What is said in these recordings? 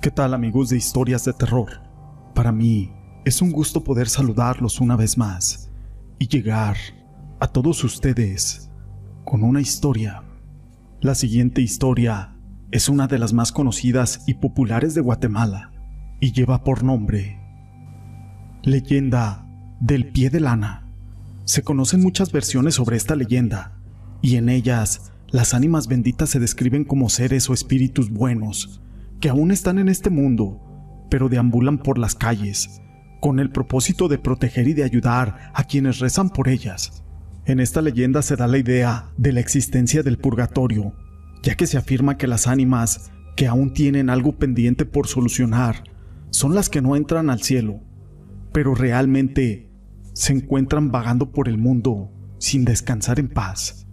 ¿Qué tal amigos de historias de terror? Para mí es un gusto poder saludarlos una vez más y llegar a todos ustedes con una historia. La siguiente historia es una de las más conocidas y populares de Guatemala y lleva por nombre Leyenda del pie de lana. Se conocen muchas versiones sobre esta leyenda y en ellas las ánimas benditas se describen como seres o espíritus buenos que aún están en este mundo, pero deambulan por las calles, con el propósito de proteger y de ayudar a quienes rezan por ellas. En esta leyenda se da la idea de la existencia del purgatorio, ya que se afirma que las ánimas que aún tienen algo pendiente por solucionar son las que no entran al cielo, pero realmente se encuentran vagando por el mundo sin descansar en paz.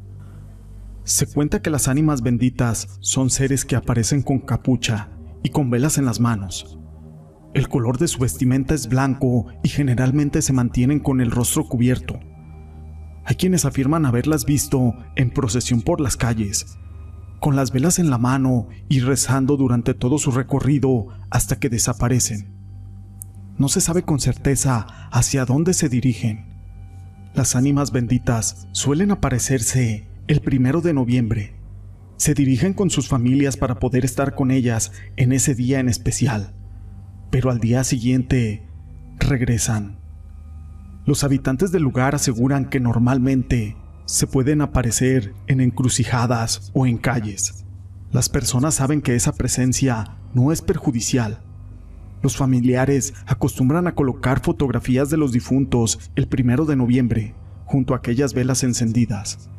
Se cuenta que las ánimas benditas son seres que aparecen con capucha y con velas en las manos. El color de su vestimenta es blanco y generalmente se mantienen con el rostro cubierto. Hay quienes afirman haberlas visto en procesión por las calles, con las velas en la mano y rezando durante todo su recorrido hasta que desaparecen. No se sabe con certeza hacia dónde se dirigen. Las ánimas benditas suelen aparecerse el primero de noviembre se dirigen con sus familias para poder estar con ellas en ese día en especial, pero al día siguiente regresan. Los habitantes del lugar aseguran que normalmente se pueden aparecer en encrucijadas o en calles. Las personas saben que esa presencia no es perjudicial. Los familiares acostumbran a colocar fotografías de los difuntos el primero de noviembre junto a aquellas velas encendidas.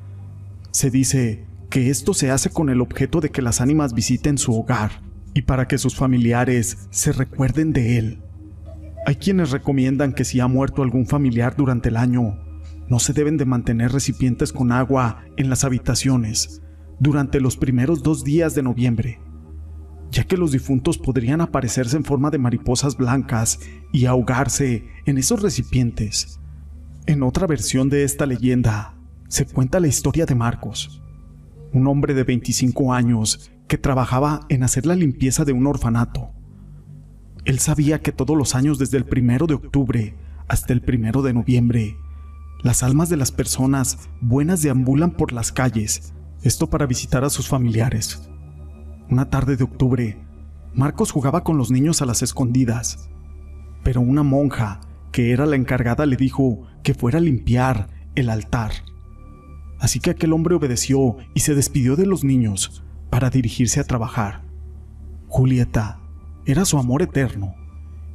Se dice que esto se hace con el objeto de que las ánimas visiten su hogar y para que sus familiares se recuerden de él. Hay quienes recomiendan que si ha muerto algún familiar durante el año, no se deben de mantener recipientes con agua en las habitaciones durante los primeros dos días de noviembre, ya que los difuntos podrían aparecerse en forma de mariposas blancas y ahogarse en esos recipientes. En otra versión de esta leyenda, se cuenta la historia de Marcos, un hombre de 25 años que trabajaba en hacer la limpieza de un orfanato. Él sabía que todos los años desde el primero de octubre hasta el primero de noviembre, las almas de las personas buenas deambulan por las calles, esto para visitar a sus familiares. Una tarde de octubre, Marcos jugaba con los niños a las escondidas, pero una monja, que era la encargada, le dijo que fuera a limpiar el altar. Así que aquel hombre obedeció y se despidió de los niños para dirigirse a trabajar. Julieta era su amor eterno,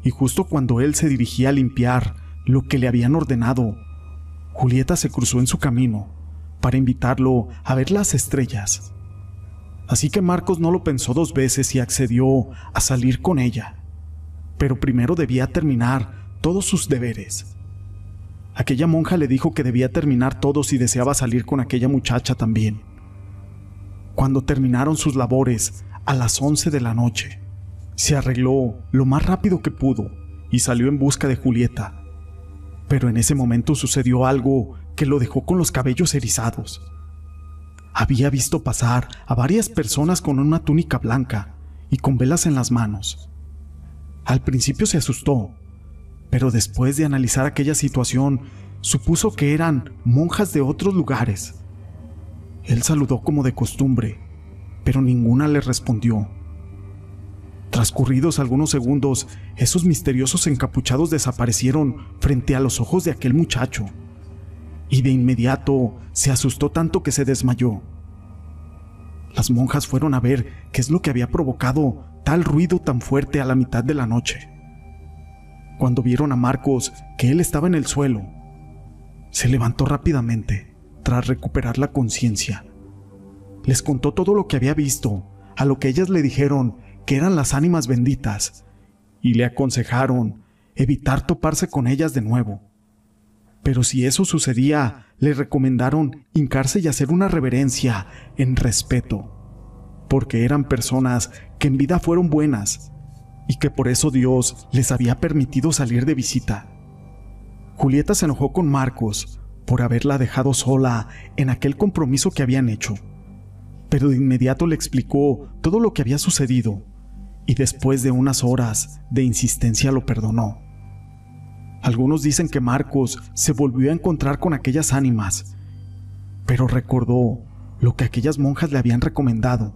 y justo cuando él se dirigía a limpiar lo que le habían ordenado, Julieta se cruzó en su camino para invitarlo a ver las estrellas. Así que Marcos no lo pensó dos veces y accedió a salir con ella, pero primero debía terminar todos sus deberes. Aquella monja le dijo que debía terminar todo si deseaba salir con aquella muchacha también. Cuando terminaron sus labores, a las 11 de la noche, se arregló lo más rápido que pudo y salió en busca de Julieta. Pero en ese momento sucedió algo que lo dejó con los cabellos erizados. Había visto pasar a varias personas con una túnica blanca y con velas en las manos. Al principio se asustó pero después de analizar aquella situación, supuso que eran monjas de otros lugares. Él saludó como de costumbre, pero ninguna le respondió. Transcurridos algunos segundos, esos misteriosos encapuchados desaparecieron frente a los ojos de aquel muchacho, y de inmediato se asustó tanto que se desmayó. Las monjas fueron a ver qué es lo que había provocado tal ruido tan fuerte a la mitad de la noche cuando vieron a Marcos que él estaba en el suelo. Se levantó rápidamente, tras recuperar la conciencia. Les contó todo lo que había visto, a lo que ellas le dijeron que eran las ánimas benditas, y le aconsejaron evitar toparse con ellas de nuevo. Pero si eso sucedía, le recomendaron hincarse y hacer una reverencia en respeto, porque eran personas que en vida fueron buenas y que por eso Dios les había permitido salir de visita. Julieta se enojó con Marcos por haberla dejado sola en aquel compromiso que habían hecho, pero de inmediato le explicó todo lo que había sucedido y después de unas horas de insistencia lo perdonó. Algunos dicen que Marcos se volvió a encontrar con aquellas ánimas, pero recordó lo que aquellas monjas le habían recomendado,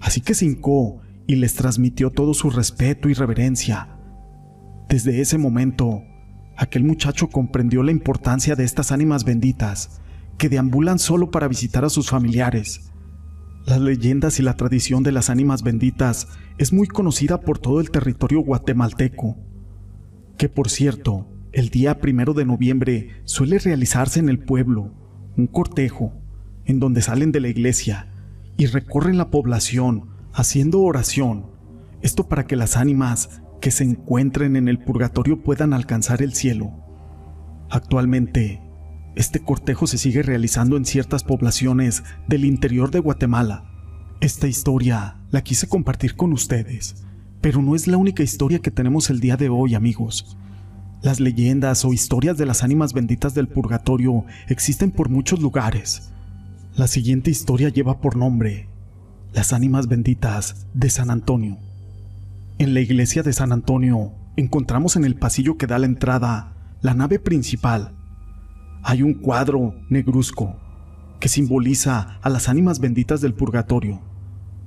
así que se hincó y les transmitió todo su respeto y reverencia. Desde ese momento, aquel muchacho comprendió la importancia de estas ánimas benditas que deambulan solo para visitar a sus familiares. Las leyendas y la tradición de las ánimas benditas es muy conocida por todo el territorio guatemalteco, que por cierto, el día primero de noviembre suele realizarse en el pueblo un cortejo en donde salen de la iglesia y recorren la población haciendo oración, esto para que las ánimas que se encuentren en el purgatorio puedan alcanzar el cielo. Actualmente, este cortejo se sigue realizando en ciertas poblaciones del interior de Guatemala. Esta historia la quise compartir con ustedes, pero no es la única historia que tenemos el día de hoy, amigos. Las leyendas o historias de las ánimas benditas del purgatorio existen por muchos lugares. La siguiente historia lleva por nombre Las ánimas benditas de San Antonio. En la iglesia de San Antonio encontramos en el pasillo que da la entrada la nave principal hay un cuadro negruzco que simboliza a las ánimas benditas del purgatorio.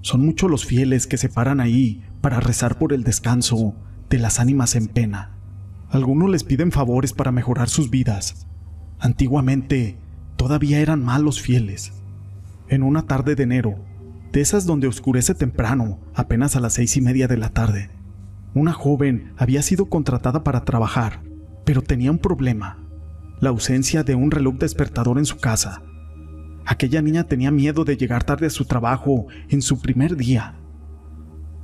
Son muchos los fieles que se paran ahí para rezar por el descanso de las ánimas en pena. Algunos les piden favores para mejorar sus vidas. Antiguamente todavía eran malos fieles. En una tarde de enero, de esas donde oscurece temprano, apenas a las seis y media de la tarde, una joven había sido contratada para trabajar, pero tenía un problema la ausencia de un reloj despertador en su casa. Aquella niña tenía miedo de llegar tarde a su trabajo en su primer día.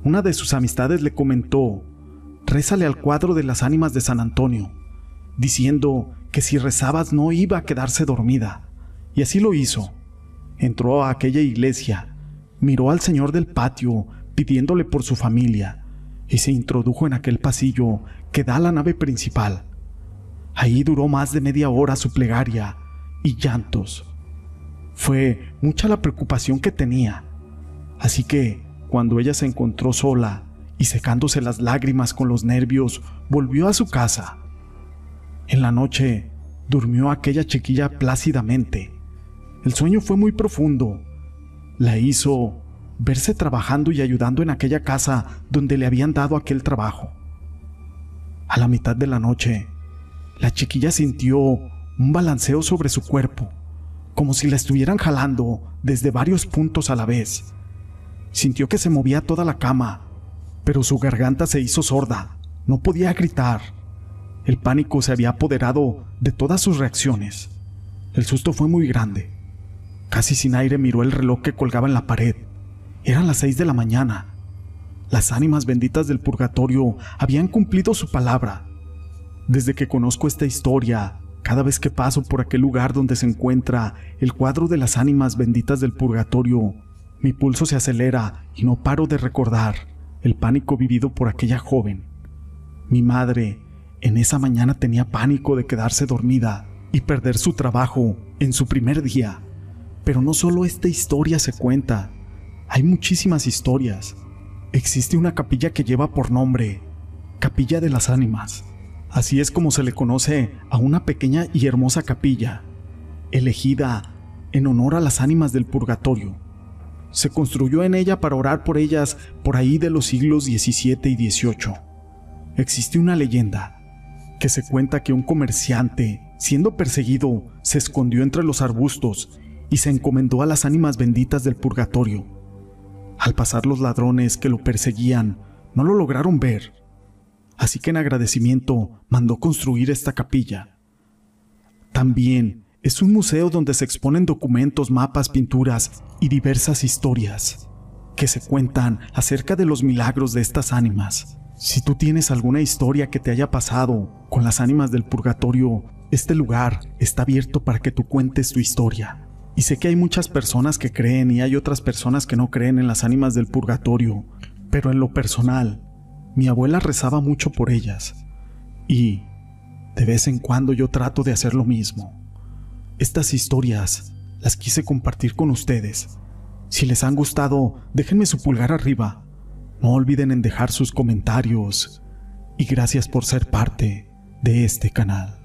Una de sus amistades le comentó, rézale al cuadro de las ánimas de San Antonio, diciendo que si rezabas no iba a quedarse dormida. Y así lo hizo. Entró a aquella iglesia, miró al señor del patio pidiéndole por su familia, y se introdujo en aquel pasillo que da a la nave principal. Ahí duró más de media hora su plegaria y llantos. Fue mucha la preocupación que tenía. Así que, cuando ella se encontró sola y secándose las lágrimas con los nervios, volvió a su casa. En la noche, durmió aquella chiquilla plácidamente. El sueño fue muy profundo. La hizo verse trabajando y ayudando en aquella casa donde le habían dado aquel trabajo. A la mitad de la noche, la chiquilla sintió un balanceo sobre su cuerpo, como si la estuvieran jalando desde varios puntos a la vez. Sintió que se movía toda la cama, pero su garganta se hizo sorda, no podía gritar. El pánico se había apoderado de todas sus reacciones. El susto fue muy grande. Casi sin aire miró el reloj que colgaba en la pared. Eran las seis de la mañana. Las ánimas benditas del purgatorio habían cumplido su palabra desde que conozco esta historia, cada vez que paso por aquel lugar donde se encuentra el cuadro de las ánimas benditas del purgatorio, mi pulso se acelera y no paro de recordar el pánico vivido por aquella joven. Mi madre en esa mañana tenía pánico de quedarse dormida y perder su trabajo en su primer día. Pero no solo esta historia se cuenta, hay muchísimas historias. Existe una capilla que lleva por nombre Capilla de las Ánimas. Así es como se le conoce a una pequeña y hermosa capilla, elegida en honor a las ánimas del purgatorio. Se construyó en ella para orar por ellas por ahí de los siglos XVII y XVIII. Existe una leyenda que se cuenta que un comerciante, siendo perseguido, se escondió entre los arbustos y se encomendó a las ánimas benditas del purgatorio. Al pasar los ladrones que lo perseguían, no lo lograron ver, así que en agradecimiento mandó construir esta capilla. También es un museo donde se exponen documentos, mapas, pinturas y diversas historias que se cuentan acerca de los milagros de estas ánimas. Si tú tienes alguna historia que te haya pasado con las ánimas del purgatorio, este lugar está abierto para que tú cuentes tu historia. Y sé que hay muchas personas que creen y hay otras personas que no creen en las ánimas del purgatorio, pero en lo personal, mi abuela rezaba mucho por ellas y de vez en cuando yo trato de hacer lo mismo. Estas historias las quise compartir con ustedes. Si les han gustado, déjenme su pulgar arriba. No olviden en dejar sus comentarios y gracias por ser parte de este canal.